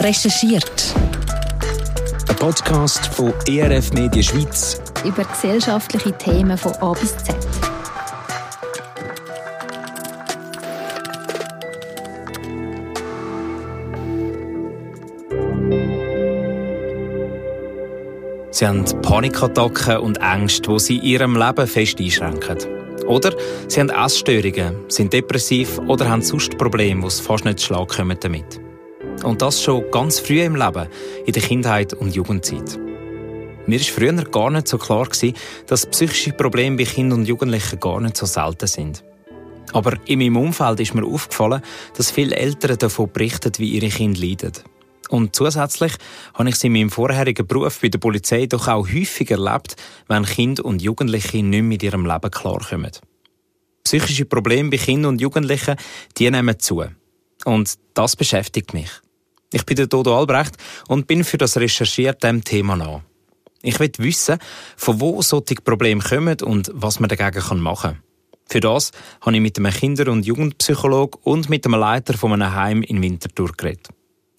Recherchiert. Ein Podcast von ERF Media Schweiz über gesellschaftliche Themen von A bis Z. Sie haben Panikattacken und Ängste, die sie in ihrem Leben fest einschränken. Oder sie haben Essstörungen, sind depressiv oder haben sonst Probleme, die fast nicht zu Schlag kommen damit. Und das schon ganz früh im Leben, in der Kindheit und Jugendzeit. Mir war früher gar nicht so klar, dass psychische Probleme bei Kindern und Jugendlichen gar nicht so selten sind. Aber in meinem Umfeld ist mir aufgefallen, dass viele Eltern davon berichten, wie ihre Kinder leiden. Und zusätzlich habe ich es in meinem vorherigen Beruf bei der Polizei doch auch häufig erlebt, wenn Kinder und Jugendliche nicht mit ihrem Leben klarkommen. Psychische Probleme bei Kindern und Jugendlichen, die nehmen zu. Und das beschäftigt mich. Ich bin der Dodo Albrecht und bin für das Recherchieren dem Thema nach. Ich will wissen, von wo solche Probleme kommen und was man dagegen machen kann. Für das habe ich mit einem Kinder- und Jugendpsychologen und mit einem Leiter von einem Heim in Winterthur geredet.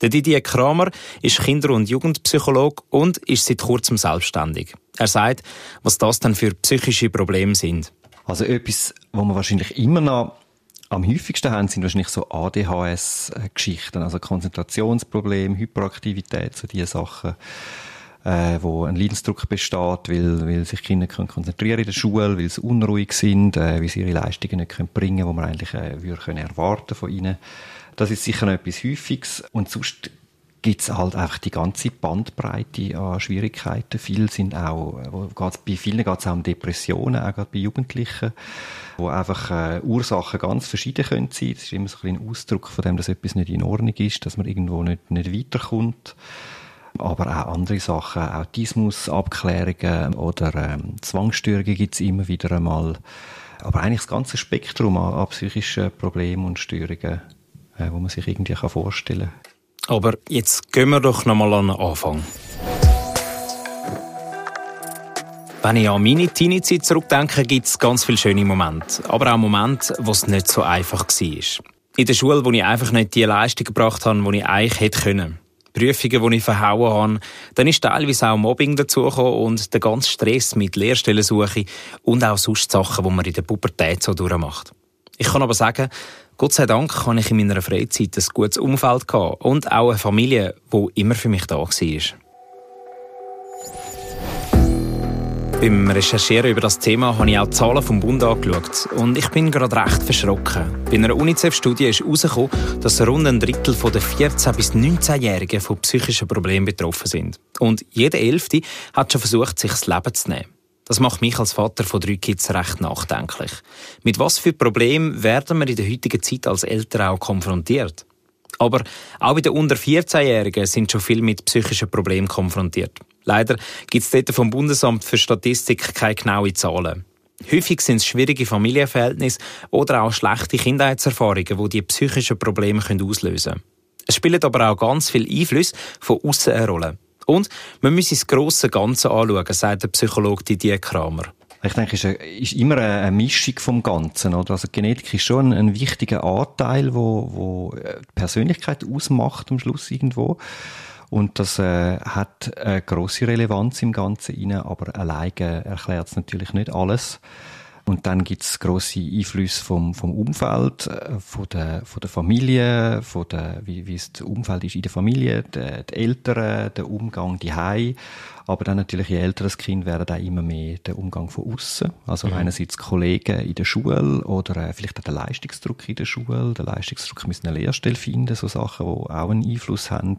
Der Didier Kramer ist Kinder- und Jugendpsychologe und ist seit kurzem selbstständig. Er sagt, was das denn für psychische Probleme sind. Also etwas, wo man wahrscheinlich immer noch am häufigsten haben, sind wahrscheinlich so ADHS-Geschichten, also Konzentrationsprobleme, Hyperaktivität, so diese Sachen, äh, wo ein Leidensdruck besteht, weil, weil sich Kinder können konzentrieren in der Schule, weil sie unruhig sind, äh, weil sie ihre Leistungen nicht können bringen können, die man eigentlich äh, würde können erwarten von ihnen. Das ist sicher noch etwas Häufiges. Und sonst gibt es halt einfach die ganze Bandbreite an Schwierigkeiten. Viele sind auch, bei vielen geht es auch um Depressionen, auch gerade bei Jugendlichen, wo einfach äh, Ursachen ganz verschieden können sein. Das ist immer so ein, ein Ausdruck von dem, dass etwas nicht in Ordnung ist, dass man irgendwo nicht, nicht weiterkommt. Aber auch andere Sachen, Autismusabklärungen oder ähm, Zwangsstörungen gibt es immer wieder einmal. Aber eigentlich das ganze Spektrum an, an psychischen Problemen und Störungen äh, wo man sich irgendwie vorstellen kann. Aber jetzt gehen wir doch nochmal an den Anfang. Wenn ich an meine Teenie-Zeit zurückdenke, gibt es ganz viele schöne Momente. Aber auch Momente, wo es nicht so einfach war. In der Schule, wo ich einfach nicht die Leistung gebracht habe, die ich eigentlich hätte können. Prüfungen, die ich verhauen habe. Dann ist teilweise auch Mobbing dazugekommen und der ganze Stress mit Lehrstellensuche und auch sonst Sachen, die man in der Pubertät so durchmacht. Ich kann aber sagen, Gott sei Dank hatte ich in meiner Freizeit ein gutes Umfeld und auch eine Familie, die immer für mich da war. Beim Recherchieren über das Thema habe ich auch die Zahlen vom Bund angeschaut und ich bin gerade recht verschrocken. Bei einer UNICEF-Studie ist herausgekommen, dass rund ein Drittel der 14- bis 19-Jährigen von psychischen Problemen betroffen sind. Und jeder Elfte hat schon versucht, sich das Leben zu nehmen. Das macht mich als Vater von drei Kids recht nachdenklich. Mit was für Problemen werden wir in der heutigen Zeit als Eltern auch konfrontiert? Aber auch bei den unter 14-Jährigen sind schon viele mit psychischen Problemen konfrontiert. Leider gibt es dort vom Bundesamt für Statistik keine genauen Zahlen. Häufig sind es schwierige Familienverhältnisse oder auch schlechte Kindheitserfahrungen, die die psychischen Probleme auslösen können. Es spielt aber auch ganz viel Einfluss von außen eine Rolle. Und man muss das grosse Ganze anschauen, sagt der Psychologe Didier Kramer. Ich denke, es ist immer eine Mischung vom Ganzen. Oder? Also Genetik ist schon ein, ein wichtiger Anteil, wo, wo äh, die Persönlichkeit ausmacht am Schluss irgendwo. Und das äh, hat eine grosse Relevanz im Ganzen rein, aber alleine erklärt es natürlich nicht alles. Und dann gibt es grosse Einflüsse vom, vom Umfeld, äh, von der, von der Familie, von der, wie, wie es das Umfeld ist in der Familie, die, die Eltern, der Umgang die Hai. Aber dann natürlich, je älter das Kind werden, auch immer mehr der Umgang von außen. Also mhm. einerseits Kollegen in der Schule oder äh, vielleicht auch der Leistungsdruck in der Schule. Der Leistungsdruck müssen eine Lehrstelle finden, so Sachen, die auch einen Einfluss haben.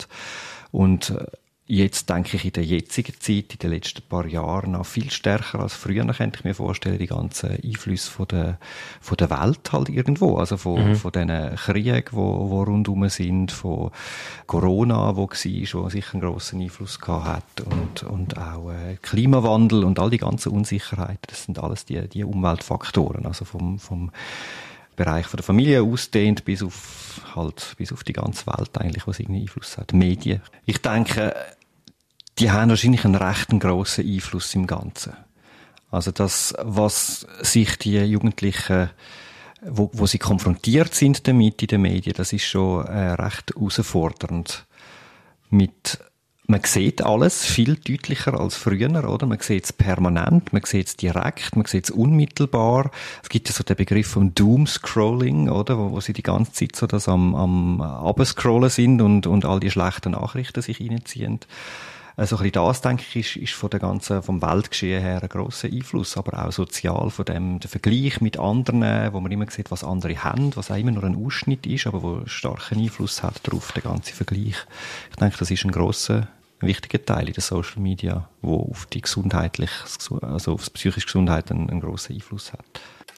Und äh, jetzt denke ich in der jetzigen Zeit, in den letzten paar Jahren noch viel stärker als früher, könnte ich mir vorstellen, die ganzen Einflüsse von der, von der Welt halt irgendwo, also von, mhm. von diesen Kriegen, wo, wo rundherum sind, von Corona, wo war, wo sicher einen grossen Einfluss gehabt hat und, und auch äh, Klimawandel und all die ganzen Unsicherheiten, das sind alles die, die Umweltfaktoren, also vom, vom Bereich von der Familie ausdehnt bis auf halt bis auf die ganze Welt eigentlich, was irgendwie Einfluss hat. Medien. Ich denke, die haben wahrscheinlich einen recht grossen Einfluss im Ganzen. Also das, was sich die Jugendlichen, wo, wo sie konfrontiert sind damit in den Medien, das ist schon äh, recht herausfordernd. mit man sieht alles viel deutlicher als früher, oder? Man sieht es permanent, man sieht es direkt, man sieht es unmittelbar. Es gibt ja so den Begriff vom Doom-Scrolling, oder? Wo, wo sie die ganze Zeit so das am, am Abscrollen sind und, und all die schlechten Nachrichten sich reinziehen. Also ein bisschen das, denke ich, ist, ist von der ganzen, vom Weltgeschehen her ein grosser Einfluss, aber auch sozial, von dem, der Vergleich mit anderen, wo man immer sieht, was andere haben, was auch immer nur ein Ausschnitt ist, aber wo starken Einfluss hat darauf, der ganze Vergleich. Ich denke, das ist ein grosser ein wichtiger Teil in den Social Media, wo auf die gesundheitlich, also auf die psychische Gesundheit einen, einen grossen Einfluss hat.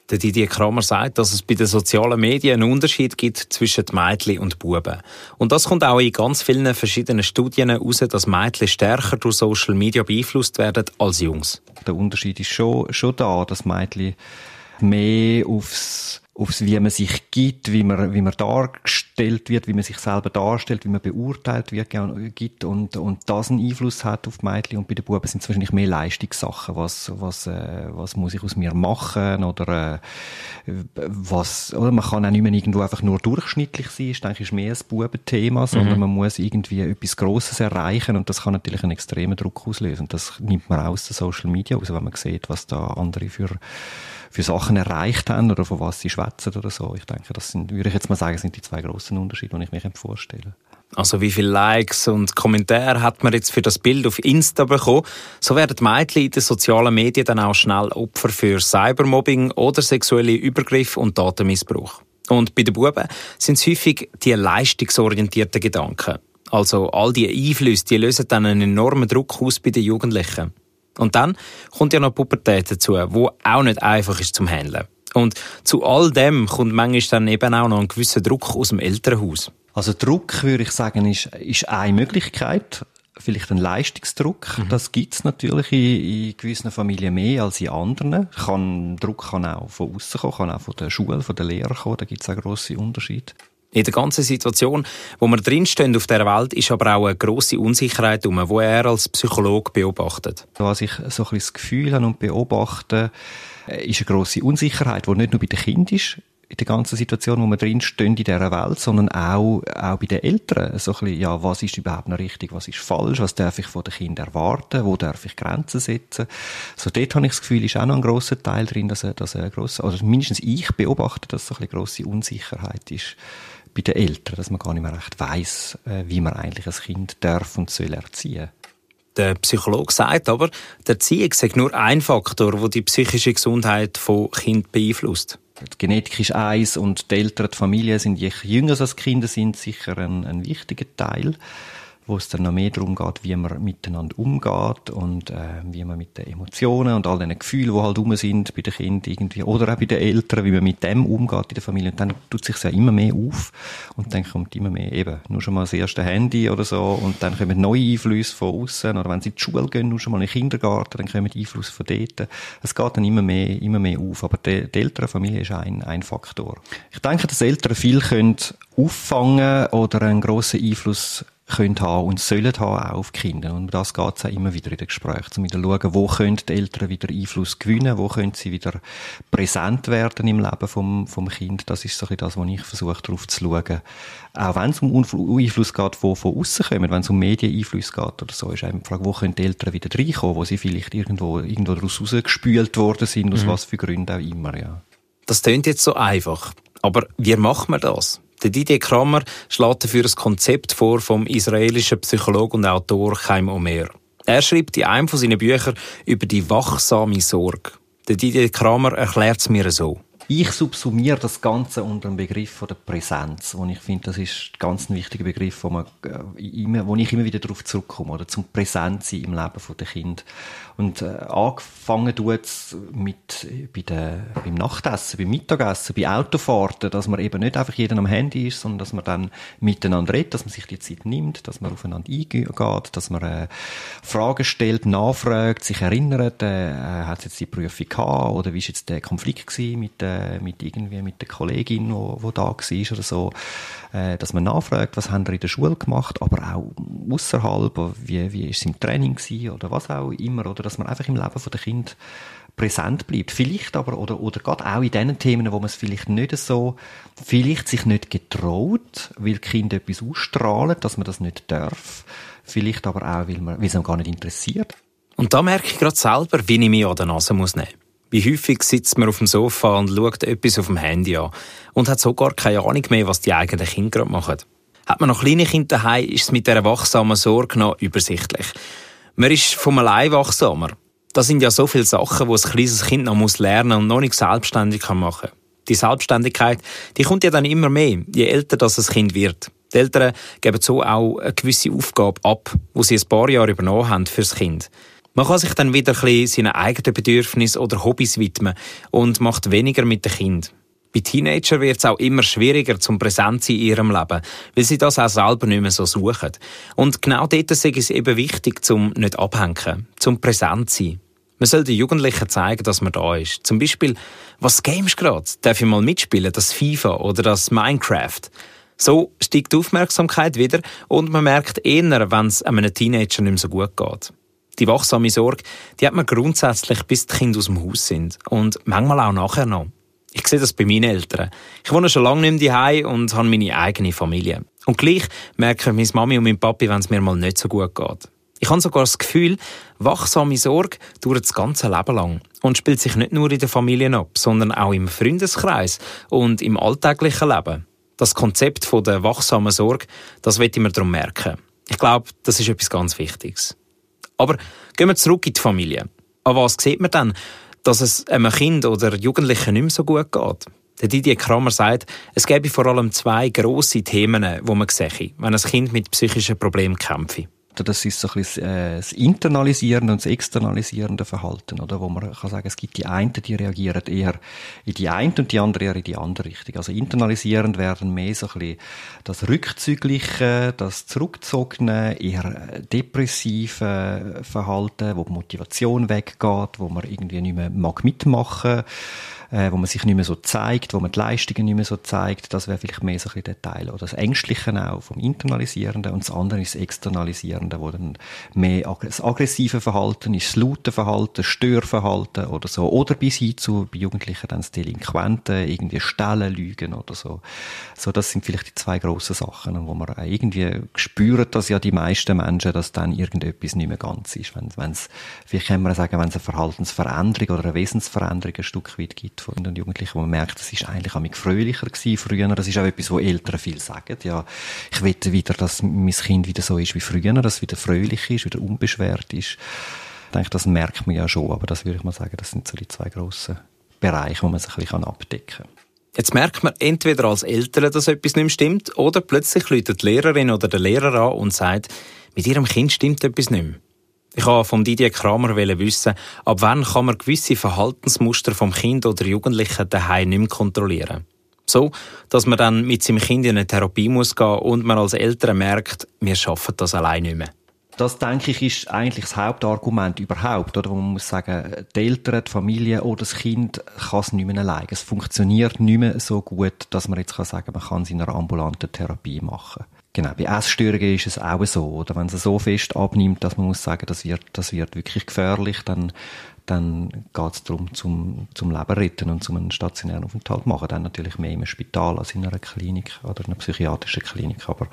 Der Didier Kramer sagt, dass es bei den sozialen Medien einen Unterschied gibt zwischen Mädchen und Buben. Und das kommt auch in ganz vielen verschiedenen Studien heraus, dass Mädchen stärker durch Social Media beeinflusst werden als Jungs. Der Unterschied ist schon, schon da, dass Mädchen mehr aufs aufs, wie man sich gibt, wie man, wie man dargestellt wird, wie man sich selber darstellt, wie man beurteilt wird, gibt und, und das einen Einfluss hat auf die Mädchen und bei den Buben sind es wahrscheinlich mehr Leistungssachen, was, was, äh, was muss ich aus mir machen oder äh, was, oder man kann auch nicht mehr irgendwo einfach nur durchschnittlich sein, ist eigentlich mehr ein Bubenthema, sondern mhm. man muss irgendwie etwas Grosses erreichen und das kann natürlich einen extremen Druck auslösen und das nimmt man auch aus den Social Media aus, wenn man sieht, was da andere für für Sachen erreicht haben oder von was sie schwätzen oder so. Ich denke, das sind, würde ich jetzt mal sagen, sind die zwei großen Unterschiede, die ich mir vorstelle. Also wie viele Likes und Kommentare hat man jetzt für das Bild auf Insta bekommen? So werden Mädchen in den sozialen Medien dann auch schnell Opfer für Cybermobbing oder sexuelle Übergriffe und Datenmissbrauch. Und bei den Buben sind es häufig die leistungsorientierten Gedanken. Also all die Einflüsse, die lösen dann einen enormen Druck aus bei den Jugendlichen. Und dann kommt ja noch Pubertät dazu, wo auch nicht einfach ist zum Handeln. Und zu all dem kommt manchmal dann eben auch noch ein gewisser Druck aus dem Elternhaus. Also Druck, würde ich sagen, ist, ist eine Möglichkeit. Vielleicht ein Leistungsdruck. Mhm. Das gibt's natürlich in, in, gewissen Familien mehr als in anderen. Kann, Druck kann auch von außen kommen, kann auch von der Schule, von den Lehrern kommen. Da gibt's auch grosse Unterschiede. In der ganzen Situation, wo wir drinstehen auf der Welt, ist aber auch eine grosse Unsicherheit um, wo er als Psychologe beobachtet. Was ich so ein bisschen das Gefühl habe und beobachte, äh, ist eine grosse Unsicherheit, die nicht nur bei den Kindern ist, in der ganzen Situation, wo wir drinstehen in dieser Welt, sondern auch, auch bei den Eltern. So ein bisschen, ja, was ist überhaupt noch richtig, was ist falsch, was darf ich von den Kindern erwarten, wo darf ich Grenzen setzen. So dort habe ich das Gefühl, ist auch noch ein grosser Teil drin, dass, dass ein grosser, also mindestens ich beobachte, dass so ein bisschen grosse Unsicherheit ist bei den Eltern, dass man gar nicht mehr recht weiß, äh, wie man eigentlich ein Kind darf und soll erziehen. Der Psychologe sagt aber, der Erziehung sei nur ein Faktor, der die psychische Gesundheit von Kind beeinflusst. Die Genetik ist eins und die Eltern, die Familie sind, je jünger als Kinder sind, sicher ein, ein wichtiger Teil wo es dann noch mehr darum geht, wie man miteinander umgeht und äh, wie man mit den Emotionen und all den Gefühlen, die halt rum sind bei den Kindern irgendwie, oder auch bei den Eltern, wie man mit dem umgeht in der Familie. Und dann tut sich ja immer mehr auf und dann kommt immer mehr eben nur schon mal das erste Handy oder so und dann kommen neue Einflüsse von außen oder wenn sie in die Schule gehen, nur schon mal in den Kindergarten, dann kommen Einflüsse von dort. Es geht dann immer mehr, immer mehr auf. Aber die, die Elternfamilie ist ein, ein Faktor. Ich denke, dass Eltern viel können auffangen oder einen grossen Einfluss können haben und sollen haben auch auf die Kinder. Und das geht es auch immer wieder in den Gesprächen, um wieder zu schauen, wo können die Eltern wieder Einfluss gewinnen, wo können sie wieder präsent werden im Leben vom, vom Kind. Das ist so ein das, was ich versuche, darauf zu schauen. Auch wenn es um Einfluss geht, wo von außen kommen, wenn es um Medieneinfluss geht oder so, ist eben die Frage, wo können die Eltern wieder reinkommen, wo sie vielleicht irgendwo, irgendwo daraus rausgespült worden sind, aus mhm. was für Gründen auch immer, ja. Das klingt jetzt so einfach. Aber wie macht man das? Der Didier Kramer schlägt dafür ein Konzept vor vom israelischen Psychologen und Autor Chaim Omer. Er schreibt in einem von seinen Büchern über die wachsame Sorge. Der Didier Kramer erklärt es mir so. Ich subsumiere das Ganze unter dem Begriff von der Präsenz, wo ich finde, das ist ein ganz wichtiger Begriff, wo, man, äh, immer, wo ich immer wieder darauf zurückkomme, oder zum Präsentsein im Leben der Kind. Und äh, angefangen tut mit bei der, beim Nachtessen, beim Mittagessen, bei Autofahrten, dass man eben nicht einfach jeder am Handy ist, sondern dass man dann miteinander redet, dass man sich die Zeit nimmt, dass man aufeinander eingeht, dass man äh, Fragen stellt, nachfragt, sich erinnert, äh, hat es jetzt die Prüfung gehabt oder wie ist jetzt der Konflikt gewesen mit der äh, mit irgendwie mit der Kollegin, wo da war oder so, äh, dass man nachfragt, was haben wir in der Schule gemacht, aber auch außerhalb, wie, wie ist es im Training gewesen oder was auch immer, oder dass man einfach im Leben der Kind präsent bleibt. Vielleicht aber, oder, oder gerade auch in den Themen, wo man es vielleicht nicht so, vielleicht sich nicht getraut, weil Kinder etwas ausstrahlen, dass man das nicht darf. Vielleicht aber auch, weil, man, weil es einem gar nicht interessiert. Und da merke ich gerade selber, wie ich mich an der Nase muss nehmen Wie häufig sitzt man auf dem Sofa und schaut etwas auf dem Handy an und hat so gar keine Ahnung mehr, was die eigenen Kinder gerade machen. Hat man noch kleine Kinder daheim, ist es mit dieser wachsamen Sorge noch übersichtlich. Man ist vom allein wachsamer. Das sind ja so viele Sachen, die ein kleines Kind noch muss lernen und noch nicht selbstständig machen kann. Die Selbstständigkeit, die kommt ja dann immer mehr, je älter das ein Kind wird. Die Eltern geben so auch eine gewisse Aufgabe ab, wo sie ein paar Jahre übernommen haben fürs Kind. Man kann sich dann wieder ein bisschen seinen eigenen Bedürfnissen oder Hobbys widmen und macht weniger mit dem Kind. Bei Teenagern wird es auch immer schwieriger zum Präsent sein in ihrem Leben, weil sie das auch selber nicht mehr so suchen. Und genau dort ist es eben wichtig, zum nicht abhängen, zum präsent sein. Man soll den Jugendlichen zeigen, dass man da ist. Zum Beispiel, was games gerade? Darf ich mal mitspielen? Das FIFA oder das Minecraft? So steigt die Aufmerksamkeit wieder und man merkt eher, wenn es einem Teenager nicht mehr so gut geht. Die wachsame Sorge, die hat man grundsätzlich, bis die Kinder aus dem Haus sind. Und manchmal auch nachher noch. Ich sehe das bei meinen Eltern. Ich wohne schon lange nicht mehr daheim und habe meine eigene Familie. Und gleich merken meine Mami und mein Papi, wenn es mir mal nicht so gut geht. Ich habe sogar das Gefühl, wachsame Sorge dauert das ganze Leben lang und spielt sich nicht nur in der Familie ab, sondern auch im Freundeskreis und im alltäglichen Leben. Das Konzept der wachsamen Sorge, das wird ich mir darum merken. Ich glaube, das ist etwas ganz Wichtiges. Aber gehen wir zurück in die Familie. An was sieht man dann, dass es einem Kind oder Jugendlichen nicht mehr so gut geht? Der Didier Kramer sagt, es gäbe vor allem zwei grosse Themen, die man sehe, wenn ein Kind mit psychischen Problemen kämpfe. Das ist so ein bisschen äh, das internalisierende und das externalisierende Verhalten, oder? Wo man kann sagen, es gibt die einen, die reagieren eher in die eine und die andere eher in die andere Richtung. Also internalisierend werden mehr so ein bisschen das Rückzügliche, das Zurückzogene, eher depressive Verhalten, wo die Motivation weggeht, wo man irgendwie nicht mehr mag mitmachen äh, wo man sich nicht mehr so zeigt, wo man die Leistungen nicht mehr so zeigt. Das wäre vielleicht mehr so ein bisschen der Teil. Oder das Ängstliche auch vom Internalisierenden und das andere ist das Externalisierende, wo dann mehr das aggressive Verhalten ist, das laute Verhalten, das Störverhalten oder so. Oder bis hin zu, bei Jugendlichen dann das Delinquenten, irgendwie Stellen, Lügen oder so. So, das sind vielleicht die zwei grossen Sachen, wo man irgendwie spürt, dass ja die meisten Menschen, dass dann irgendetwas nicht mehr ganz ist. Wenn, wenn's, vielleicht kann man sagen, wenn es eine Verhaltensveränderung oder eine Wesensveränderung ein Stück weit gibt von den Jugendlichen, wo man merkt, das ist eigentlich mich fröhlicher gewesen früher. Das ist auch etwas, wo Eltern viel sagen. Ja, ich wette wieder, dass mein Kind wieder so ist wie früher, dass es wieder fröhlich ist, wieder unbeschwert ist. Ich denke, das merkt man ja schon, aber das würde ich mal sagen, das sind so die zwei grossen Bereiche, wo man sich ein bisschen abdecken kann. Jetzt merkt man entweder als Eltern, dass etwas nicht stimmt, oder plötzlich läutet die Lehrerin oder der Lehrer an und sagt, mit ihrem Kind stimmt etwas nicht mehr. Ich wollte von Didier Kramer wissen, ab wann kann man gewisse Verhaltensmuster vom Kind oder Jugendlichen daheim nicht mehr kontrollieren. So, dass man dann mit seinem Kind in eine Therapie muss gehen und man als Eltern merkt, wir schaffen das allein nicht mehr. Das, denke ich, ist eigentlich das Hauptargument überhaupt, oder? Man muss sagen, die Eltern, die Familie oder das Kind kann es nicht mehr allein. Es funktioniert nicht mehr so gut, dass man jetzt kann sagen, man kann es in einer ambulanten Therapie machen. Genau, bei Essstörungen ist es auch so, oder? Wenn es so fest abnimmt, dass man muss sagen, das wird, das wird wirklich gefährlich, dann, dann geht es darum, zum, zum Leben retten und zum einen stationären Aufenthalt machen. Dann natürlich mehr im Spital als in einer Klinik oder einer psychiatrischen Klinik. Aber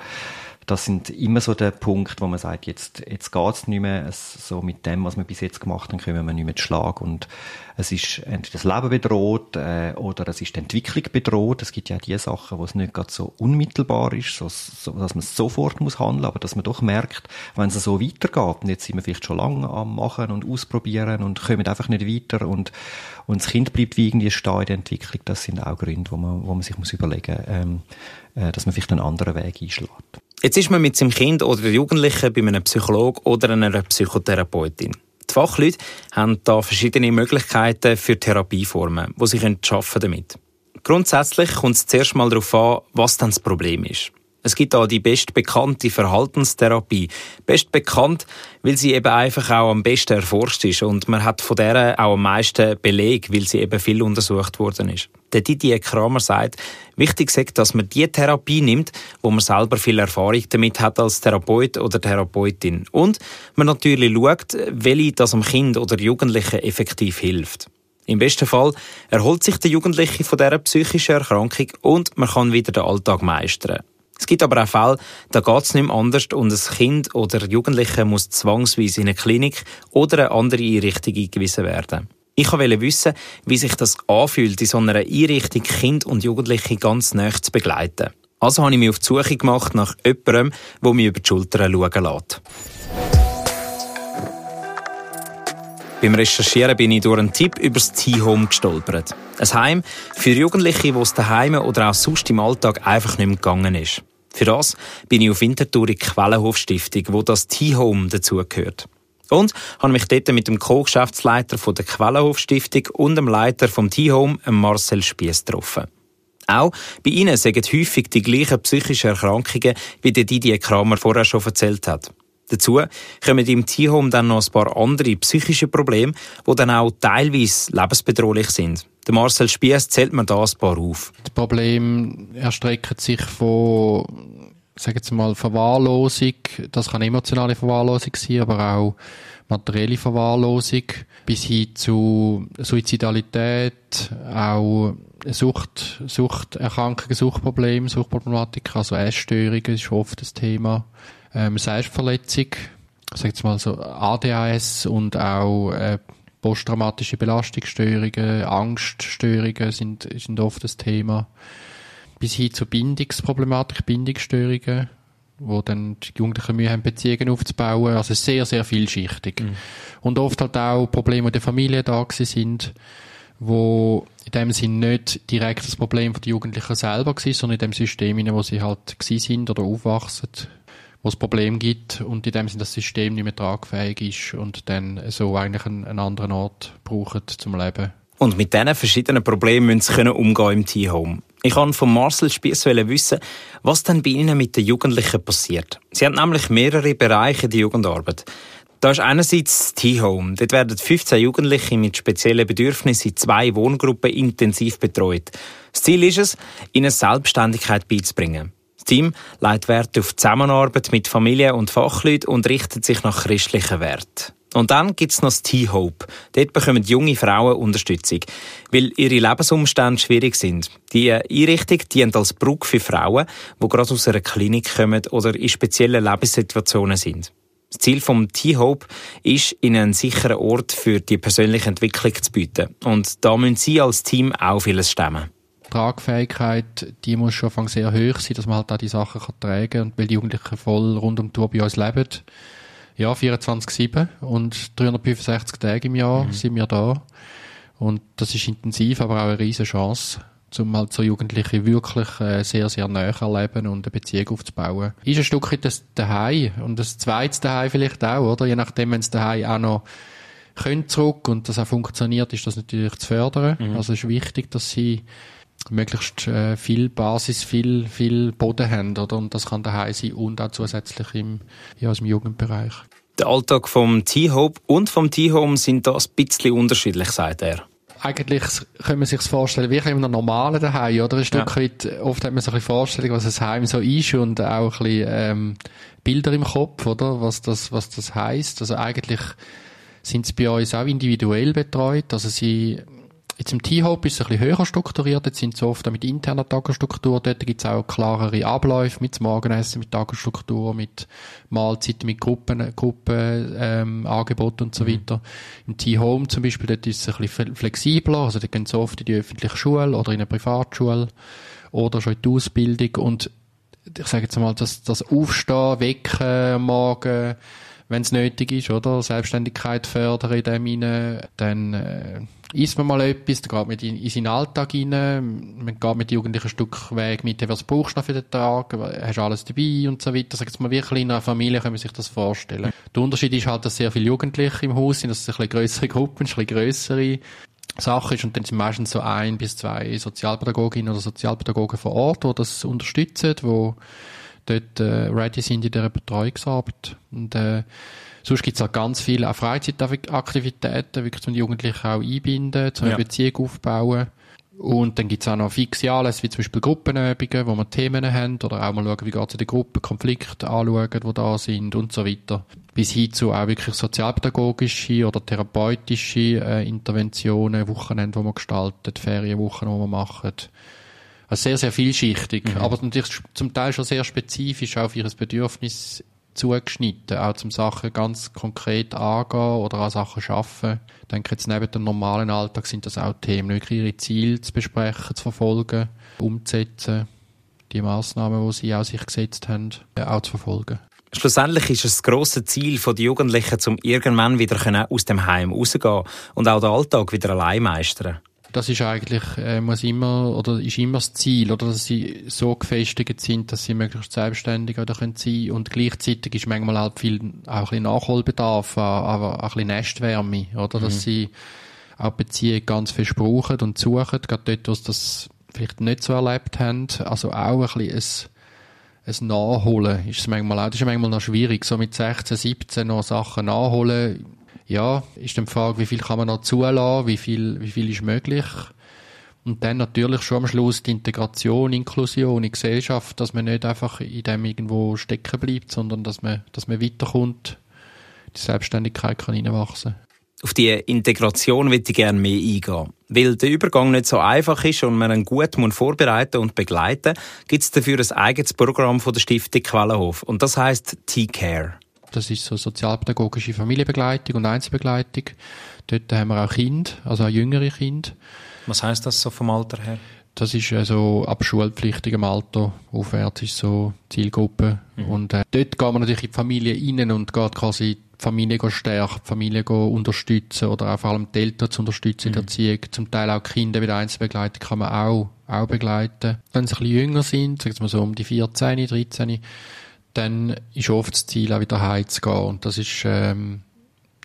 das sind immer so der Punkt, wo man sagt, jetzt, jetzt geht's nicht mehr, es, so mit dem, was wir bis jetzt gemacht haben, können wir nicht mehr Schlag und es ist entweder das Leben bedroht äh, oder es ist die Entwicklung bedroht. Es gibt ja auch die Sachen, wo es nicht gerade so unmittelbar ist, so, so, dass man sofort muss handeln, aber dass man doch merkt, wenn es so weitergeht, und jetzt sind wir vielleicht schon lange am Machen und ausprobieren und kommen einfach nicht weiter und, und das Kind bleibt wie irgendwie stehen in der Entwicklung, das sind auch Gründe, wo man, wo man sich muss überlegen ähm, äh, dass man vielleicht einen anderen Weg einschlägt. Jetzt ist man mit seinem Kind oder der Jugendlichen bei einem Psychologen oder einer Psychotherapeutin. Die Fachleute haben da verschiedene Möglichkeiten für Therapieformen, die sie damit arbeiten können. Grundsätzlich kommt es zuerst mal darauf an, was dann das Problem ist. Es gibt da die bestbekannte Verhaltenstherapie. Best bekannt, weil sie eben einfach auch am besten erforscht ist und man hat von der auch am meisten Beleg, weil sie eben viel untersucht worden ist. Der Didier Kramer sagt, wichtig ist, dass man die Therapie nimmt, wo man selber viel Erfahrung damit hat als Therapeut oder Therapeutin. Und man natürlich schaut, welche das am Kind oder Jugendlichen effektiv hilft. Im besten Fall erholt sich der Jugendliche von dieser psychischen Erkrankung und man kann wieder den Alltag meistern. Es gibt aber auch Fälle, da geht es nicht mehr anders und ein Kind oder Jugendliche muss zwangsweise in eine Klinik oder eine andere Einrichtung eingewiesen werden. Ich wollte wissen, wie sich das anfühlt, in so einer Einrichtung Kind und Jugendliche ganz nah zu begleiten. Also habe ich mich auf die Suche gemacht nach jemandem, der mich über die Schulter schauen lässt. Beim Recherchieren bin ich durch einen Tipp über das T-Home gestolpert. Ein Heim für Jugendliche, wo es daheim oder auch sonst im Alltag einfach nicht mehr gegangen ist. Für das bin ich auf Winterthur in die Quellenhof-Stiftung, wo das T-Home dazugehört. Und habe mich dort mit dem Co-Geschäftsleiter der Quellenhof-Stiftung und dem Leiter vom T-Home, Marcel Spiess, getroffen. Auch bei ihnen sagen häufig die gleichen psychischen Erkrankungen, wie der Didier Kramer vorher schon erzählt hat. Dazu kommen im T-Home dann noch ein paar andere psychische Probleme, die dann auch teilweise lebensbedrohlich sind. Der Marcel Spiess zählt mir da ein paar auf. Das Problem erstreckt sich von, sagen wir mal, Verwahrlosung. Das kann emotionale Verwahrlosung sein, aber auch materielle Verwahrlosung bis hin zu Suizidalität, auch Sucht, Suchterkrankungen, Suchtprobleme, Suchtproblematik, also Essstörungen ist oft das Thema ähm, Selbstverletzung, sag jetzt mal so ADHS und auch äh, posttraumatische Belastungsstörungen, Angststörungen sind, sind oft das Thema. Bis hin zur Bindungsproblematik, Bindungsstörungen, wo dann die Jugendlichen Mühe haben, Beziehungen aufzubauen. Also sehr, sehr vielschichtig. Mhm. Und oft halt auch Probleme in der Familie da sind, wo in dem Sinn nicht direkt das Problem der Jugendlichen selber war, sondern in dem System, in dem sie halt sind oder aufwachsen, wo es Problem gibt und in dem Sinne das System nicht mehr tragfähig ist und dann so eigentlich einen, einen anderen Ort braucht zum Leben. Und mit diesen verschiedenen Problemen müssen sie umgehen im T-Home. Ich wollte von Marcel Spiess wissen, was dann bei Ihnen mit den Jugendlichen passiert. Sie haben nämlich mehrere Bereiche der Jugendarbeit. Da ist einerseits das T-Home. Dort werden 15 Jugendliche mit speziellen Bedürfnissen in zwei Wohngruppen intensiv betreut. Das Ziel ist es, ihnen Selbstständigkeit beizubringen. Team legt Wert auf Zusammenarbeit mit Familie und Fachleuten und richtet sich nach christlichen Werten. Und dann gibt's noch das T-Hope. Dort bekommen junge Frauen Unterstützung, weil ihre Lebensumstände schwierig sind. Die Einrichtung dient als Brücke für Frauen, die gerade aus einer Klinik kommen oder in speziellen Lebenssituationen sind. Das Ziel vom T-Hope ist, ihnen einen sicheren Ort für die persönliche Entwicklung zu bieten. Und da müssen Sie als Team auch vieles stemmen. Tragfähigkeit, die muss schon von sehr hoch sein, dass man halt auch die Sachen kann tragen kann. Und weil die Jugendlichen voll rund um die Tour bei uns leben, ja, 24-7 und 365 Tage im Jahr mhm. sind wir da. Und das ist intensiv, aber auch eine riesige Chance, um halt so Jugendliche wirklich äh, sehr, sehr näher erleben und eine Beziehung aufzubauen. Ist ein Stück das Daheim und das zweite Daheim vielleicht auch, oder? Je nachdem, wenn es daheim auch noch können zurück und das auch funktioniert, ist das natürlich zu fördern. Mhm. Also es ist wichtig, dass sie möglichst äh, viel Basis, viel, viel Boden haben, oder? Und das kann daheim sein und auch zusätzlich im, ja, im Jugendbereich. Der Alltag vom T-Hope und vom T-Home sind da ein bisschen unterschiedlich, sagt er eigentlich kann man sich vorstellen, wie in einem normalen Daheim, oder? Ein Stück ja. weit, oft hat man sich eine Vorstellung, was ein Heim so ist und auch ein bisschen, ähm, Bilder im Kopf, oder? Was das, was das heisst. Also eigentlich sind sie bei uns auch individuell betreut. Also sie, Jetzt im T-Hope ist es ein bisschen höher strukturiert, jetzt sind sie oft mit interner Tagesstruktur, dort gibt es auch klarere Abläufe mit Morgenessen, mit Tagesstruktur, mit Mahlzeiten, mit Gruppen, Gruppen ähm, Angeboten und so mhm. weiter. Im T-Home zum Beispiel, dort ist es ein bisschen flexibler, also dort gehen sie oft in die öffentliche Schule oder in eine Privatschule oder schon in die Ausbildung und ich sage jetzt mal, das, das Aufstehen, Wecken am Morgen, wenn es nötig ist, oder? Selbstständigkeit fördern in dem hinein, dann äh, isst man mal etwas, dann geht man in, in seinen Alltag rein, man geht mit Jugendlichen ein Stück Weg mit, was brauchst du für den Tag, hast du alles dabei und so weiter. Sagt man wirklich in einer Familie, kann man sich das vorstellen. Der Unterschied ist halt, dass sehr viele Jugendliche im Haus sind, dass es ein bisschen grössere Gruppen, ein bisschen grössere Sache ist und dann sind meistens so ein bis zwei Sozialpädagoginnen oder Sozialpädagogen vor Ort, die das unterstützen, wo dort äh, ready sind in dieser Betreuungsarbeit. Und äh, sonst gibt es auch ganz viele auch Freizeitaktivitäten, wirklich um die Jugendlichen auch einbinden, zum eine Ja. Beziehung aufbauen. Und dann gibt es auch noch Fixiales, wie zum Beispiel Gruppenübungen, wo wir Themen haben, oder auch mal schauen, wie geht es in der Gruppe, Konflikte anschauen, die da sind und so weiter. Bis hin zu auch wirklich sozialpädagogische oder therapeutische äh, Interventionen, Wochenende, die wir gestalten, Ferienwochen, die wir machen. Also sehr, sehr vielschichtig, aber natürlich zum Teil schon sehr spezifisch auf ihres Bedürfnis zugeschnitten, auch zum Sachen ganz konkret angehen oder an Sachen schaffen. Ich denke jetzt neben dem normalen Alltag sind das auch Themen, wirklich ihre Ziele zu besprechen, zu verfolgen, umzusetzen, die Massnahmen, die sie auch sich gesetzt haben, äh, auch zu verfolgen. Schlussendlich ist es das grosse Ziel der Jugendlichen, um irgendwann wieder können aus dem Heim rauszugehen und auch den Alltag wieder allein meistern. Das ist eigentlich, äh, muss immer, oder ist immer das Ziel, oder? Dass sie so gefestigt sind, dass sie möglichst selbstständig oder können sein und gleichzeitig ist manchmal halt viel, auch ein bisschen Nachholbedarf, äh, aber auch ein bisschen Nestwärme, oder, dass sie auch die Beziehung ganz fest brauchen und suchen, gerade dort, wo sie das vielleicht nicht so erlebt haben, also auch ein bisschen ein, ein Nachholen ist es manchmal auch, das ist manchmal noch schwierig, so mit 16, 17 noch Sachen nachholen, ja, ist dann die Frage, wie viel kann man noch zulassen, wie viel, wie viel ist möglich. Und dann natürlich schon am Schluss die Integration, Inklusion in die Gesellschaft, dass man nicht einfach in dem irgendwo stecken bleibt, sondern dass man, dass man weiterkommt, die Selbstständigkeit kann reinwachsen. Auf die Integration würde ich gerne mehr eingehen. Weil der Übergang nicht so einfach ist und man ihn gut muss vorbereiten und begleiten gibt es dafür ein eigenes Programm von der Stiftung Quellenhof. Und das heisst T-Care. Das ist so sozialpädagogische Familienbegleitung und Einzelbegleitung. Dort haben wir auch Kinder, also auch jüngere Kinder. Was heisst das so vom Alter her? Das ist äh, so ab schulpflichtigem Alter aufwärts ist so Zielgruppe. Und äh, dort geht man natürlich in die Familie rein und geht quasi die Familie stärken, die Familie unterstützen oder auch vor allem die Eltern zu unterstützen in der Erziehung. Zum Teil auch Kinder mit Einzelbegleitung kann man auch, auch begleiten. Wenn sie ein bisschen jünger sind, sagen wir so um die 14, 13, dann ist oft das Ziel auch wieder heimzugehen. Und das ist, ähm,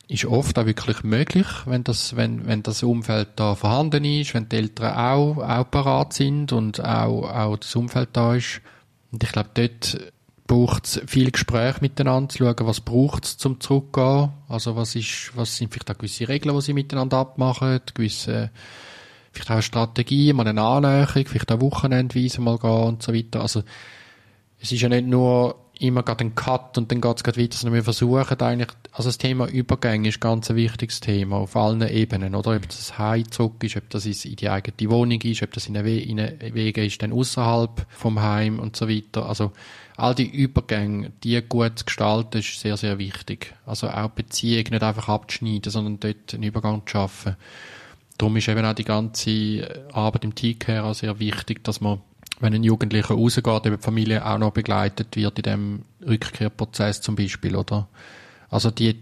ist oft auch wirklich möglich, wenn das, wenn, wenn das Umfeld da vorhanden ist, wenn die Eltern auch, auch parat sind und auch, auch das Umfeld da ist. Und ich glaube, dort braucht es viel Gespräch miteinander, zu schauen, was braucht es zum Zurückgehen. Also was ist, was sind vielleicht auch gewisse Regeln, die sie miteinander abmachen, gewisse, vielleicht auch Strategie, mal eine Annäherung, vielleicht auch wochenendweise mal gehen und so weiter. Also, es ist ja nicht nur immer gerade ein Cut und dann geht es gerade weiter, sondern wir versuchen eigentlich, also das Thema Übergänge ist ganz ein wichtiges Thema auf allen Ebenen, oder? Ob das Heim zurück ist, ob das in die eigene Wohnung ist, ob das in den We Wegen ist, dann außerhalb vom Heim und so weiter. Also all die Übergänge, die gut zu gestalten, ist sehr, sehr wichtig. Also auch Beziehung nicht einfach abzuschneiden, sondern dort einen Übergang zu schaffen. Darum ist eben auch die ganze Arbeit im T-Care sehr wichtig, dass man wenn ein Jugendlicher rausgeht, eben die Familie auch noch begleitet wird in dem Rückkehrprozess zum Beispiel, oder? Also die,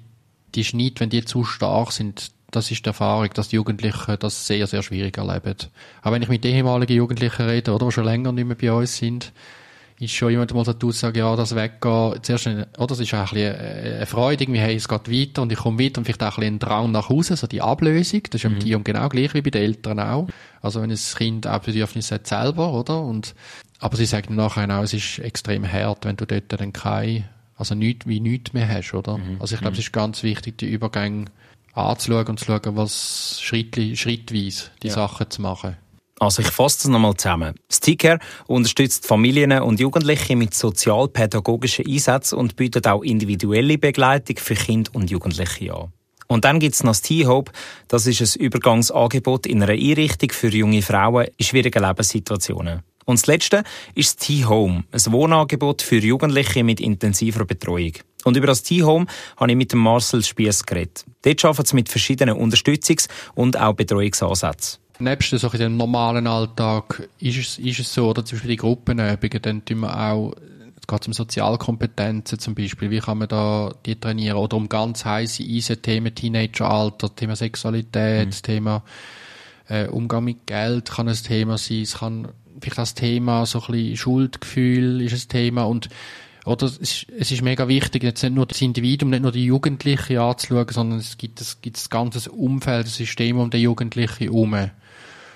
die Schnitt, wenn die zu stark sind, das ist die Erfahrung, dass die Jugendlichen das sehr, sehr schwierig erleben. Aber wenn ich mit ehemaligen Jugendlichen rede, oder, die schon länger nicht mehr bei uns sind, ist schon jemand mal so die Aussage, ja, das Weggehen, zuerst, oder, das ist auch ein bisschen eine eine Freude, irgendwie, hey, es geht weiter und ich komme weiter und vielleicht auch ein bisschen ein Drang nach Hause, so die Ablösung, das ist mhm. und genau gleich wie bei den Eltern auch. Also wenn ein Kind auch Bedürfnisse hat selber, oder, und, aber sie sagen nachher auch, es ist extrem hart, wenn du dort dann kein, also nichts wie nichts mehr hast, oder? Also ich glaube, es ist ganz wichtig, die Übergänge anzuschauen und zu schauen, was schrittli, schrittweise die Sachen zu machen. Also ich fasse das nochmal zusammen. Das T-Care unterstützt Familien und Jugendliche mit sozialpädagogischen Einsätzen und bietet auch individuelle Begleitung für Kinder und Jugendliche an. Und dann gibt's noch das T-Hope. Das ist ein Übergangsangebot in einer Einrichtung für junge Frauen in schwierigen Lebenssituationen. Und das Letzte ist das T-Home, ein Wohnangebot für Jugendliche mit intensiver Betreuung. Und über das T-Home habe ich mit dem Marcel Spiess geredet. Dort arbeiten sie mit verschiedenen Unterstützungs- und auch Betreuungsansätzen. Nebst so in dem normalen Alltag ist es, ist es so, oder? Zum Beispiel die Gruppenübungen, dann tun wir auch, es geht um Sozialkompetenzen zum Beispiel, wie kann man da die trainieren, oder um ganz heisse Eisen, Themen Teenageralter, Thema Sexualität, Thema äh, Umgang mit Geld kann ein Thema sein, es kann vielleicht das Thema, so ein bisschen Schuldgefühl ist ein Thema. Und oder es ist, es ist mega wichtig, jetzt nicht nur das Individuum, nicht nur die Jugendlichen anzuschauen, sondern es gibt, es gibt das ganze Umfeld, das System um den Jugendlichen herum.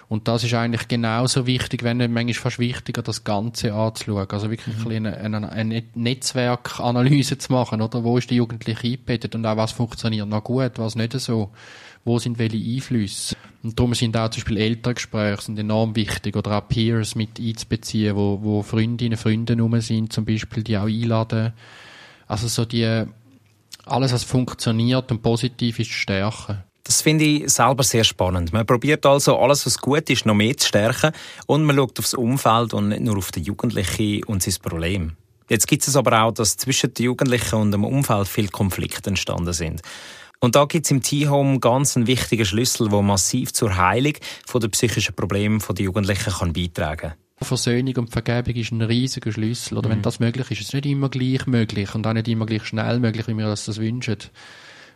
Und das ist eigentlich genauso wichtig, wenn nicht manchmal fast wichtiger, das Ganze anzuschauen. Also wirklich mhm. eine, eine, eine Netzwerkanalyse zu machen, oder? Wo ist die Jugendliche eingebettet und auch was funktioniert noch gut, was nicht so. Wo sind welche Einflüsse? Und darum sind auch zum Beispiel Elterngespräche sind enorm wichtig oder auch Peers mit einzubeziehen, wo, wo Freundinnen, Freunde rum sind, zum Beispiel, die auch einladen. Also so die, alles was funktioniert und positiv ist, stärken. Das finde ich selber sehr spannend. Man probiert also alles, was gut ist, noch mehr zu stärken und man schaut aufs Umfeld und nicht nur auf den Jugendlichen und sein Problem. Jetzt gibt es aber auch, dass zwischen den Jugendlichen und dem Umfeld viele Konflikte entstanden sind. Und da gibt es im T-Home ganz einen wichtigen Schlüssel, der massiv zur Heilung von der psychischen Probleme der Jugendlichen kann beitragen kann. Versöhnung und Vergebung ist ein riesiger Schlüssel. Oder mhm. wenn das möglich ist, ist es nicht immer gleich möglich und auch nicht immer gleich schnell möglich, wie wir uns das wünschen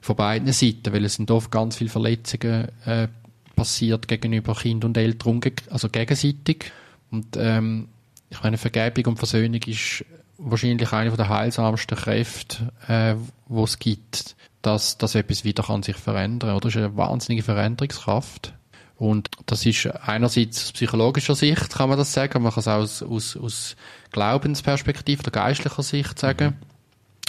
von beiden Seiten, weil es sind oft ganz viele Verletzungen äh, passiert gegenüber Kind und Eltern, also gegenseitig. Und ähm, ich meine, Vergebung und Versöhnung ist wahrscheinlich eine der heilsamsten Kräfte, äh, wo es gibt, dass, dass etwas wieder kann sich verändern. Oder? Das ist eine wahnsinnige Veränderungskraft. Und das ist einerseits aus psychologischer Sicht, kann man das sagen, man kann es auch aus, aus, aus Glaubensperspektive oder geistlicher Sicht sagen,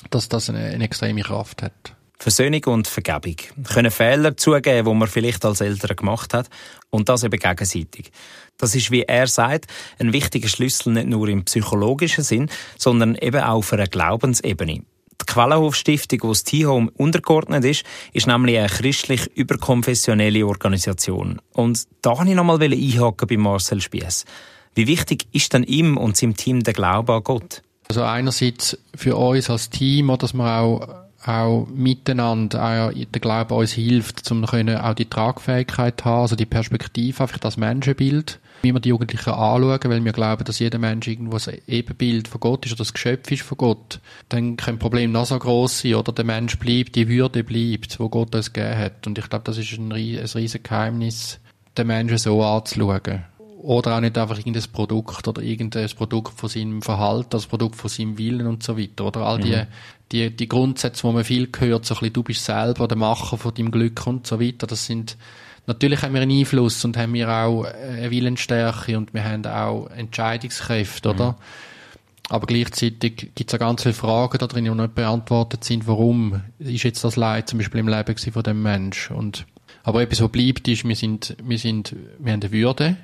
dass das eine, eine extreme Kraft hat. Versöhnung und Vergebung. Können Fehler zugeben, die man vielleicht als Eltern gemacht hat. Und das eben gegenseitig. Das ist, wie er sagt, ein wichtiger Schlüssel nicht nur im psychologischen Sinn, sondern eben auch auf einer Glaubensebene. Die Quellenhof Stiftung, wo das T-Home untergeordnet ist, ist nämlich eine christlich überkonfessionelle Organisation. Und da wollte ich nochmal einhaken bei Marcel Spiess. Wie wichtig ist denn ihm und seinem Team der Glaube an Gott? Also einerseits für uns als Team, dass wir auch auch miteinander, auch der Glaube uns hilft, um auch die Tragfähigkeit zu haben, also die Perspektive, einfach das Menschenbild, wie wir die Jugendlichen anschauen, weil wir glauben, dass jeder Mensch irgendwo ein Ebenbild von Gott ist oder das Geschöpf ist von Gott. Dann können Probleme noch so groß sein, oder der Mensch bleibt, die Würde bleibt, wo Gott uns gegeben hat. Und ich glaube, das ist ein, ein riesiges Geheimnis, den Menschen so anzuschauen oder auch nicht einfach irgendein Produkt oder irgendein Produkt von seinem Verhalten, das Produkt von seinem Willen und so weiter. Oder all die, mhm. die, die Grundsätze, wo man viel gehört, so ein bisschen, du bist selber der Macher von deinem Glück und so weiter, das sind, natürlich haben wir einen Einfluss und haben wir auch eine Willensstärke und wir haben auch Entscheidungskräfte, oder? Mhm. Aber gleichzeitig gibt es auch ganz viele Fragen da drin, die nicht beantwortet sind. Warum ist jetzt das Leid zum Beispiel im Leben von dem Mensch? Und, aber etwas, was bleibt, ist, wir sind, wir sind, wir haben eine Würde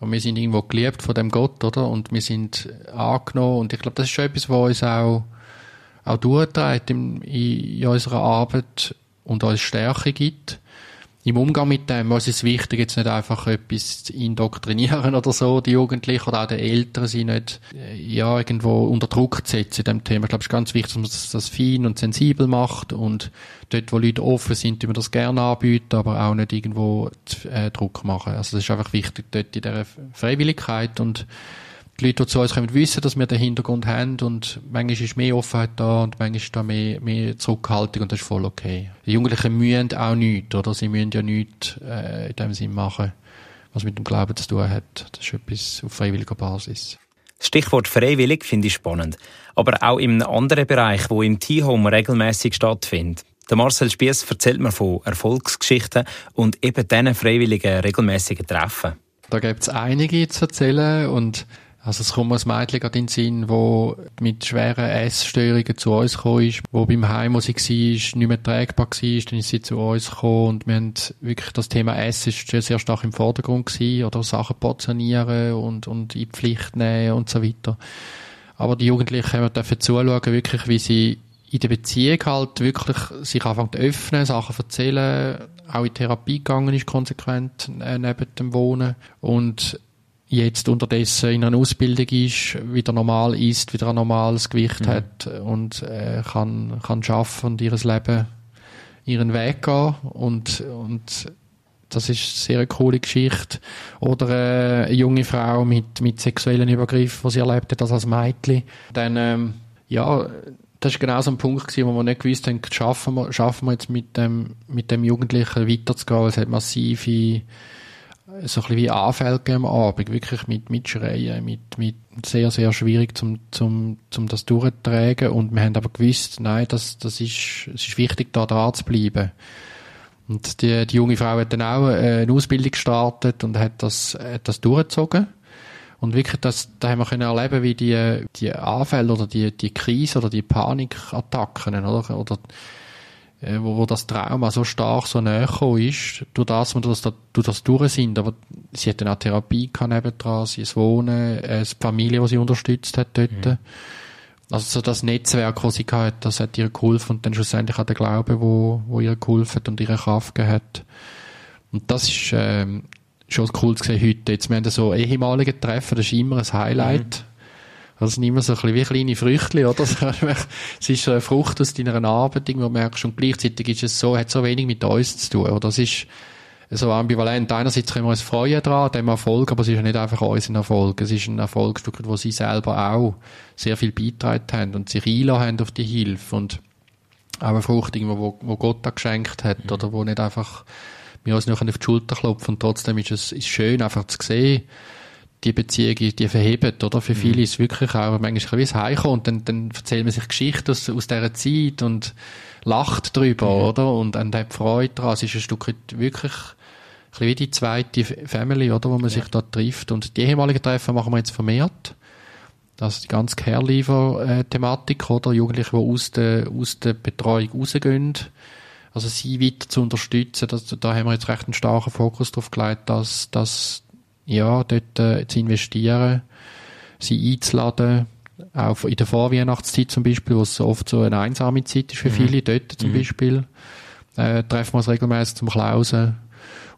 und wir sind irgendwo geliebt von dem Gott, oder? Und wir sind angenommen. Und ich glaube, das ist schon etwas, was uns auch, auch durchträgt in, in unserer Arbeit und uns Stärke gibt im Umgang mit dem, was ist wichtig, jetzt nicht einfach etwas zu indoktrinieren oder so, die Jugendlichen oder auch die Eltern, sie nicht, äh, ja, irgendwo unter Druck zu setzen in dem Thema. Ich glaube, es ist ganz wichtig, dass man das, fein und sensibel macht und dort, wo Leute offen sind, wir das gerne anbieten, aber auch nicht irgendwo äh, Druck machen. Also, das ist einfach wichtig dort in dieser Freiwilligkeit und die Leute, die zu uns kommen, wissen, dass wir den Hintergrund haben und manchmal ist mehr Offenheit da und manchmal ist da mehr, mehr Zurückhaltung und das ist voll okay. Die Jugendlichen müssen auch nichts, oder? Sie müssen ja nichts äh, in dem Sinn machen, was mit dem Glauben zu tun hat. Das ist etwas auf freiwilliger Basis. Stichwort freiwillig finde ich spannend. Aber auch in einem anderen Bereich, wo im T-Home regelmäßig stattfindet. Der Marcel Spiess erzählt mir von Erfolgsgeschichten und eben diesen freiwilligen regelmäßigen Treffen. Da gibt es einige zu erzählen und also es kommt ein Mädchen gerade in den Sinn, wo mit schweren Essstörungen zu uns gekommen ist, wo beim Heim, wo sie war, nicht mehr trägbar war, dann ist sie zu uns gekommen und wir haben wirklich das Thema Essen ist sehr stark im Vordergrund gewesen, oder Sachen portionieren und, und in Pflicht nehmen und so weiter. Aber die Jugendlichen haben dürfen zuschauen, wirklich, wie sie in der Beziehung halt wirklich sich anfangen zu öffnen, Sachen erzählen, auch in Therapie gegangen ist konsequent äh, neben dem Wohnen und jetzt unterdessen in einer Ausbildung ist, wieder normal ist, wieder ein normales Gewicht mhm. hat und äh, kann, kann schaffen und ihres Leben ihren Weg gehen und, und das ist eine sehr coole Geschichte. Oder äh, eine junge Frau mit, mit sexuellen Übergriffen, die sie erlebt hat als Mädchen. Dann, ähm, ja, das war genau so ein Punkt gewesen, wo wir nicht gewusst haben, schaffen wir, schaffen wir jetzt mit dem, mit dem Jugendlichen weiterzugehen. Es hat massive so ein bisschen wie Anfälle am Abend, wirklich mit, mit Schreien, mit, mit sehr, sehr schwierig zum, zum, zum das durchzutragen und wir haben aber gewusst, nein, das, das ist, es ist wichtig, da dran zu bleiben. Und die, die junge Frau hat dann auch äh, eine Ausbildung gestartet und hat das, hat das durchgezogen. Und wirklich, das, da haben wir können erleben, wie die, die Anfälle oder die, die Krise oder die Panikattacken, oder, oder wo, wo das Trauma so stark so näher ist, durch das, wo das, durch das durch sind. Aber sie hat dann auch Therapie gehabt nebendran, sie ist Wohnen, äh, eine Familie, die sie unterstützt hat dort. Mhm. Also so das Netzwerk, das sie hatte, das hat ihr geholfen und dann schlussendlich auch der Glaube, wo, wo ihr geholfen hat und ihre Kraft gegeben hat. Und das ist ähm, schon cool zu sehen heute. Jetzt, wir haben so ehemalige Treffen, das ist immer ein Highlight. Mhm. Das sind immer so ein bisschen wie kleine Früchte, oder? Es ist so eine Frucht aus deiner Arbeit, wo du merkst, und gleichzeitig ist es so, hat so wenig mit uns zu tun, oder? Das ist so ambivalent. Einerseits können wir uns freuen daran, dem Erfolg, aber es ist ja nicht einfach unser Erfolg. Es ist ein Erfolgsstück, wo sie selber auch sehr viel beitragen haben und sich einladen haben auf die Hilfe und auch eine Frucht, wo, wo Gott da geschenkt hat, mhm. oder wo nicht einfach wir uns noch auf die Schulter klopfen und trotzdem ist es ist schön, einfach zu sehen, die Beziehung, die verhebt, oder? Für viele mhm. ist es wirklich auch manchmal wie es Heimkommen und dann, dann erzählt man sich Geschichten aus, aus dieser Zeit und lacht drüber, mhm. oder? Und, und hat Freude daran. Es ist ein Stück wirklich ein bisschen wie die zweite Family, oder? Wo man ja. sich da trifft. Und die ehemaligen Treffen machen wir jetzt vermehrt. Das ist die ganze Care-Lever-Thematik, oder? Jugendliche, die aus der, aus der Betreuung rausgehen. Also sie weiter zu unterstützen, das, da haben wir jetzt recht einen starken Fokus drauf gelegt, dass, dass ja, dort äh, zu investieren, sie einzuladen, auch in der Vorweihnachtszeit zum Beispiel, wo es oft so eine einsame Zeit ist für mhm. viele, dort zum mhm. Beispiel, äh, treffen wir uns regelmäßig zum Klausen.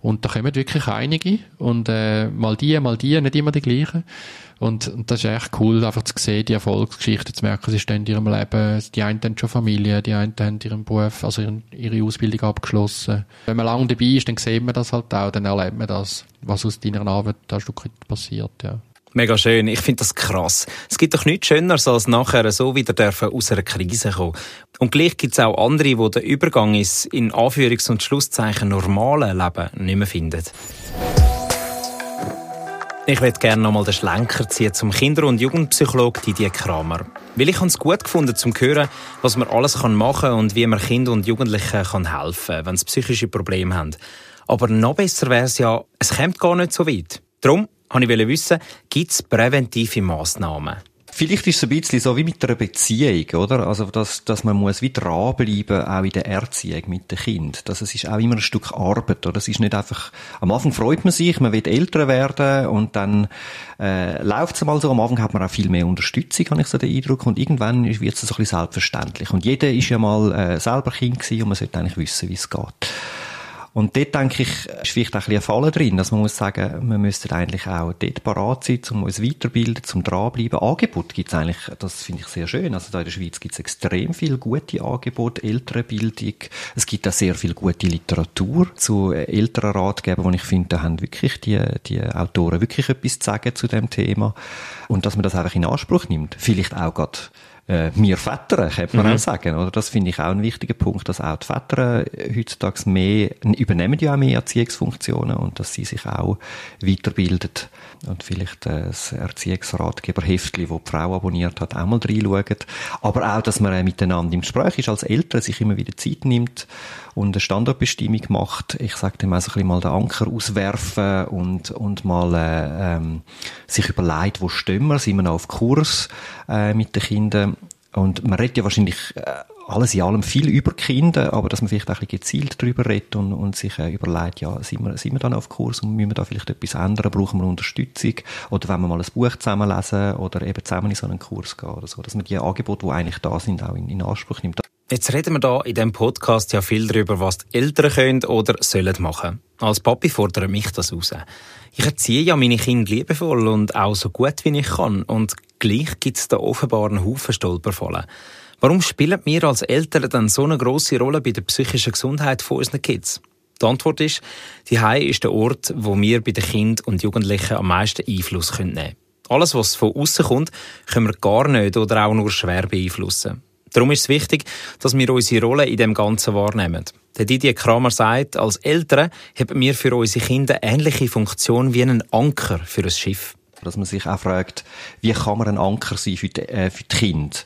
Und da kommen wirklich einige und äh, mal die, mal die, nicht immer die gleichen. Und, und das ist echt cool, einfach zu sehen, die Erfolgsgeschichte zu merken, sie stehen in ihrem Leben, die einen haben schon Familie, die einen haben ihren Beruf, also ihren, ihre Ausbildung abgeschlossen. Wenn man lange dabei ist, dann sieht man das halt auch, dann erlebt man das, was aus deiner Arbeit da ein Stück passiert, ja. Mega schön. Ich finde das krass. Es gibt doch nichts Schöneres, als nachher so wieder dürfen aus einer Krise kommen. Und gleich gibt es auch andere, die den Übergang ins in Anführungs- und Schlusszeichen normale Leben nicht mehr finden. Ich würde gerne nochmal den Schlenker ziehen zum Kinder- und Jugendpsychologe Didier Kramer. Weil ich es gut gefunden, zum hören, was man alles machen kann und wie man Kindern und Jugendlichen kann helfen kann, wenn sie psychische Probleme haben. Aber noch besser wäre es ja, es kommt gar nicht so weit. Darum wollte ich wissen, gibt es präventive Massnahmen? Vielleicht ist es ein bisschen so wie mit einer Beziehung, oder? Also, dass, dass man muss wie dranbleiben, auch in der Erziehung mit dem Kind. Dass es ist auch immer ein Stück Arbeit, oder? Es ist nicht einfach, am Anfang freut man sich, man will älter werden und dann, äh, läuft es mal so. Am Anfang hat man auch viel mehr Unterstützung, habe ich so den Eindruck. Und irgendwann wird es so ein bisschen selbstverständlich. Und jeder ist ja mal, äh, selber Kind gewesen und man sollte eigentlich wissen, wie es geht. Und dort, denke ich, ist vielleicht auch ein bisschen ein Fall drin, dass man muss sagen, wir müssten eigentlich auch dort parat sein, um uns weiterbilden, zum dranbleiben. Angebot gibt es eigentlich, das finde ich sehr schön. Also da in der Schweiz gibt es extrem viel gute Angebote, Elternbildung. Es gibt auch sehr viel gute Literatur zu älteren Ratgebern, wo ich finde, da haben wirklich die, die Autoren wirklich etwas zu sagen zu dem Thema. Und dass man das einfach in Anspruch nimmt. Vielleicht auch gerade äh, wir Väter, könnte man mhm. auch sagen. Oder? Das finde ich auch ein wichtiger Punkt, dass auch die Väter heutzutage mehr, übernehmen ja auch mehr Erziehungsfunktionen und dass sie sich auch weiterbilden und vielleicht äh, das Erziehungsratgeberheftchen, das die Frau abonniert hat, auch mal reinschauen. Aber auch, dass man äh, miteinander im Gespräch ist, als Eltern sich immer wieder Zeit nimmt und eine Standortbestimmung macht. Ich sage dem auch so ein bisschen mal den Anker auswerfen und, und mal äh, ähm, sich überlegt, wo stehen wir, sind wir noch auf Kurs äh, mit den Kindern. Und man redet ja wahrscheinlich äh, alles in allem viel über Kinder, aber dass man vielleicht auch ein bisschen gezielt darüber redet und, und sich äh, überlegt, ja, sind wir, sind wir dann auf Kurs und müssen wir da vielleicht etwas ändern, brauchen wir Unterstützung oder wenn wir mal ein Buch zusammenlesen oder eben zusammen in so einen Kurs gehen oder so, dass man die Angebote, die eigentlich da sind, auch in, in Anspruch nimmt. Jetzt reden wir da in diesem Podcast ja viel darüber, was die Eltern können oder sollen machen. Als Papi fordere mich das raus. Ich erziehe ja meine Kinder liebevoll und auch so gut wie ich kann und gleich gibt es da offenbar einen Haufen Stolperfallen. Warum spielen wir als Eltern dann so eine große Rolle bei der psychischen Gesundheit von unseren Kids? Die Antwort ist, die Hause ist der Ort, wo wir bei den Kindern und Jugendlichen am meisten Einfluss nehmen können. Alles, was von außen kommt, können wir gar nicht oder auch nur schwer beeinflussen. Darum ist es wichtig, dass wir unsere Rolle in dem Ganzen wahrnehmen. Der Didier Kramer sagt, als Eltern haben wir für unsere Kinder ähnliche Funktion wie einen Anker für ein Schiff. Dass man sich auch fragt, wie kann man ein Anker sein für die, äh, für die Kinder?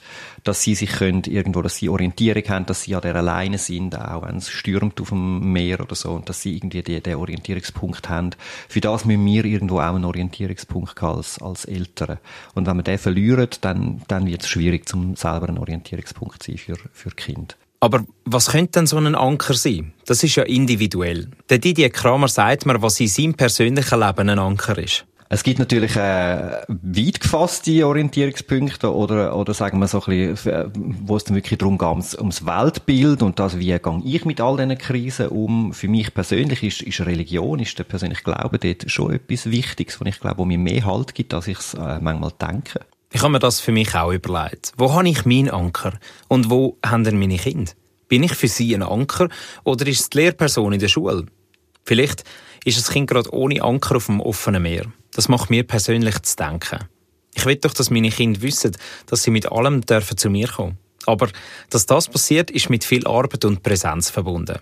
Dass sie sich können, irgendwo, dass sie Orientierung haben, dass sie an der alleine sind, auch wenn es stürmt auf dem Meer oder so, und dass sie irgendwie den, den Orientierungspunkt haben. Für das müssen wir irgendwo auch einen Orientierungspunkt haben als, als Eltern. Und wenn wir den verlieren, dann, dann wird es schwierig, zum selber ein Orientierungspunkt zu sein für, für Kind. Aber was könnte denn so ein Anker sein? Das ist ja individuell. Der Didier Kramer sagt mir, was in seinem persönlichen Leben ein Anker ist. Es gibt natürlich äh, weit gefasste Orientierungspunkte oder, oder sagen wir so ein bisschen, äh, wo es dann wirklich darum geht, ums, Weltbild und das, wie gehe ich mit all diesen Krisen um. Für mich persönlich ist, ist Religion, ist der persönliche Glaube dort schon etwas Wichtiges, was ich glaube, wo mir mehr Halt gibt, als ich es äh, manchmal denke. Ich habe mir das für mich auch überlegt. Wo habe ich meinen Anker? Und wo haben denn meine Kinder? Bin ich für sie ein Anker oder ist es die Lehrperson in der Schule? Vielleicht ist das Kind gerade ohne Anker auf dem offenen Meer. Das macht mir persönlich zu denken. Ich will doch, dass meine Kinder wissen, dass sie mit allem dürfen zu mir kommen. Aber dass das passiert, ist mit viel Arbeit und Präsenz verbunden.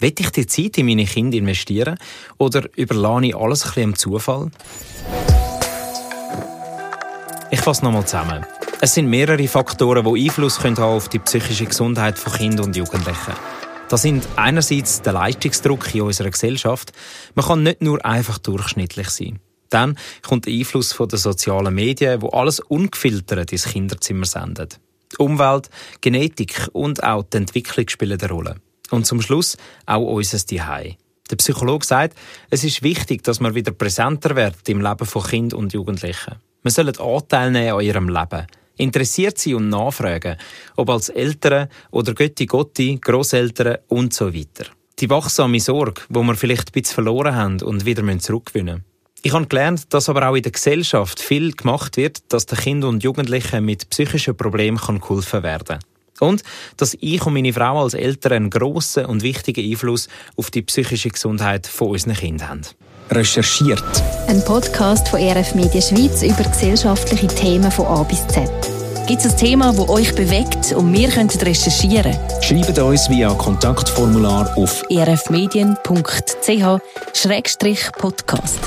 Will ich die Zeit in meine Kinder investieren oder überlasse ich alles ein bisschen Zufall? Ich fasse nochmal zusammen. Es sind mehrere Faktoren, die Einfluss haben auf die psychische Gesundheit von Kindern und Jugendlichen. Das sind einerseits der Leistungsdruck in unserer Gesellschaft. Man kann nicht nur einfach durchschnittlich sein. Dann kommt der Einfluss von den sozialen Medien, wo alles ungefiltert ins Kinderzimmer sendet. Die Umwelt, Genetik und auch die Entwicklung spielen eine Rolle. Und zum Schluss auch unser Zuhause. Der Psychologe sagt, es ist wichtig, dass man wieder präsenter wird im Leben von Kind und Jugendlichen. Man soll Anteil nehmen an ihrem Leben. Interessiert sie und nachfragen, ob als Eltern oder Götti Gotti, Grosseltern und so weiter. Die wachsame Sorge, wo wir vielleicht ein bisschen verloren haben und wieder zurückgewinnen müssen. Ich habe gelernt, dass aber auch in der Gesellschaft viel gemacht wird, dass den Kindern und Jugendlichen mit psychischen Problemen geholfen werden kann. Und dass ich und meine Frau als Eltern einen grossen und wichtigen Einfluss auf die psychische Gesundheit von unseren Kindern haben. Recherchiert. Ein Podcast von RF Media Schweiz über gesellschaftliche Themen von A bis Z. Gibt es ein Thema, das euch bewegt und wir können recherchieren? Schreibt uns via Kontaktformular auf rfmedien.ch-podcast.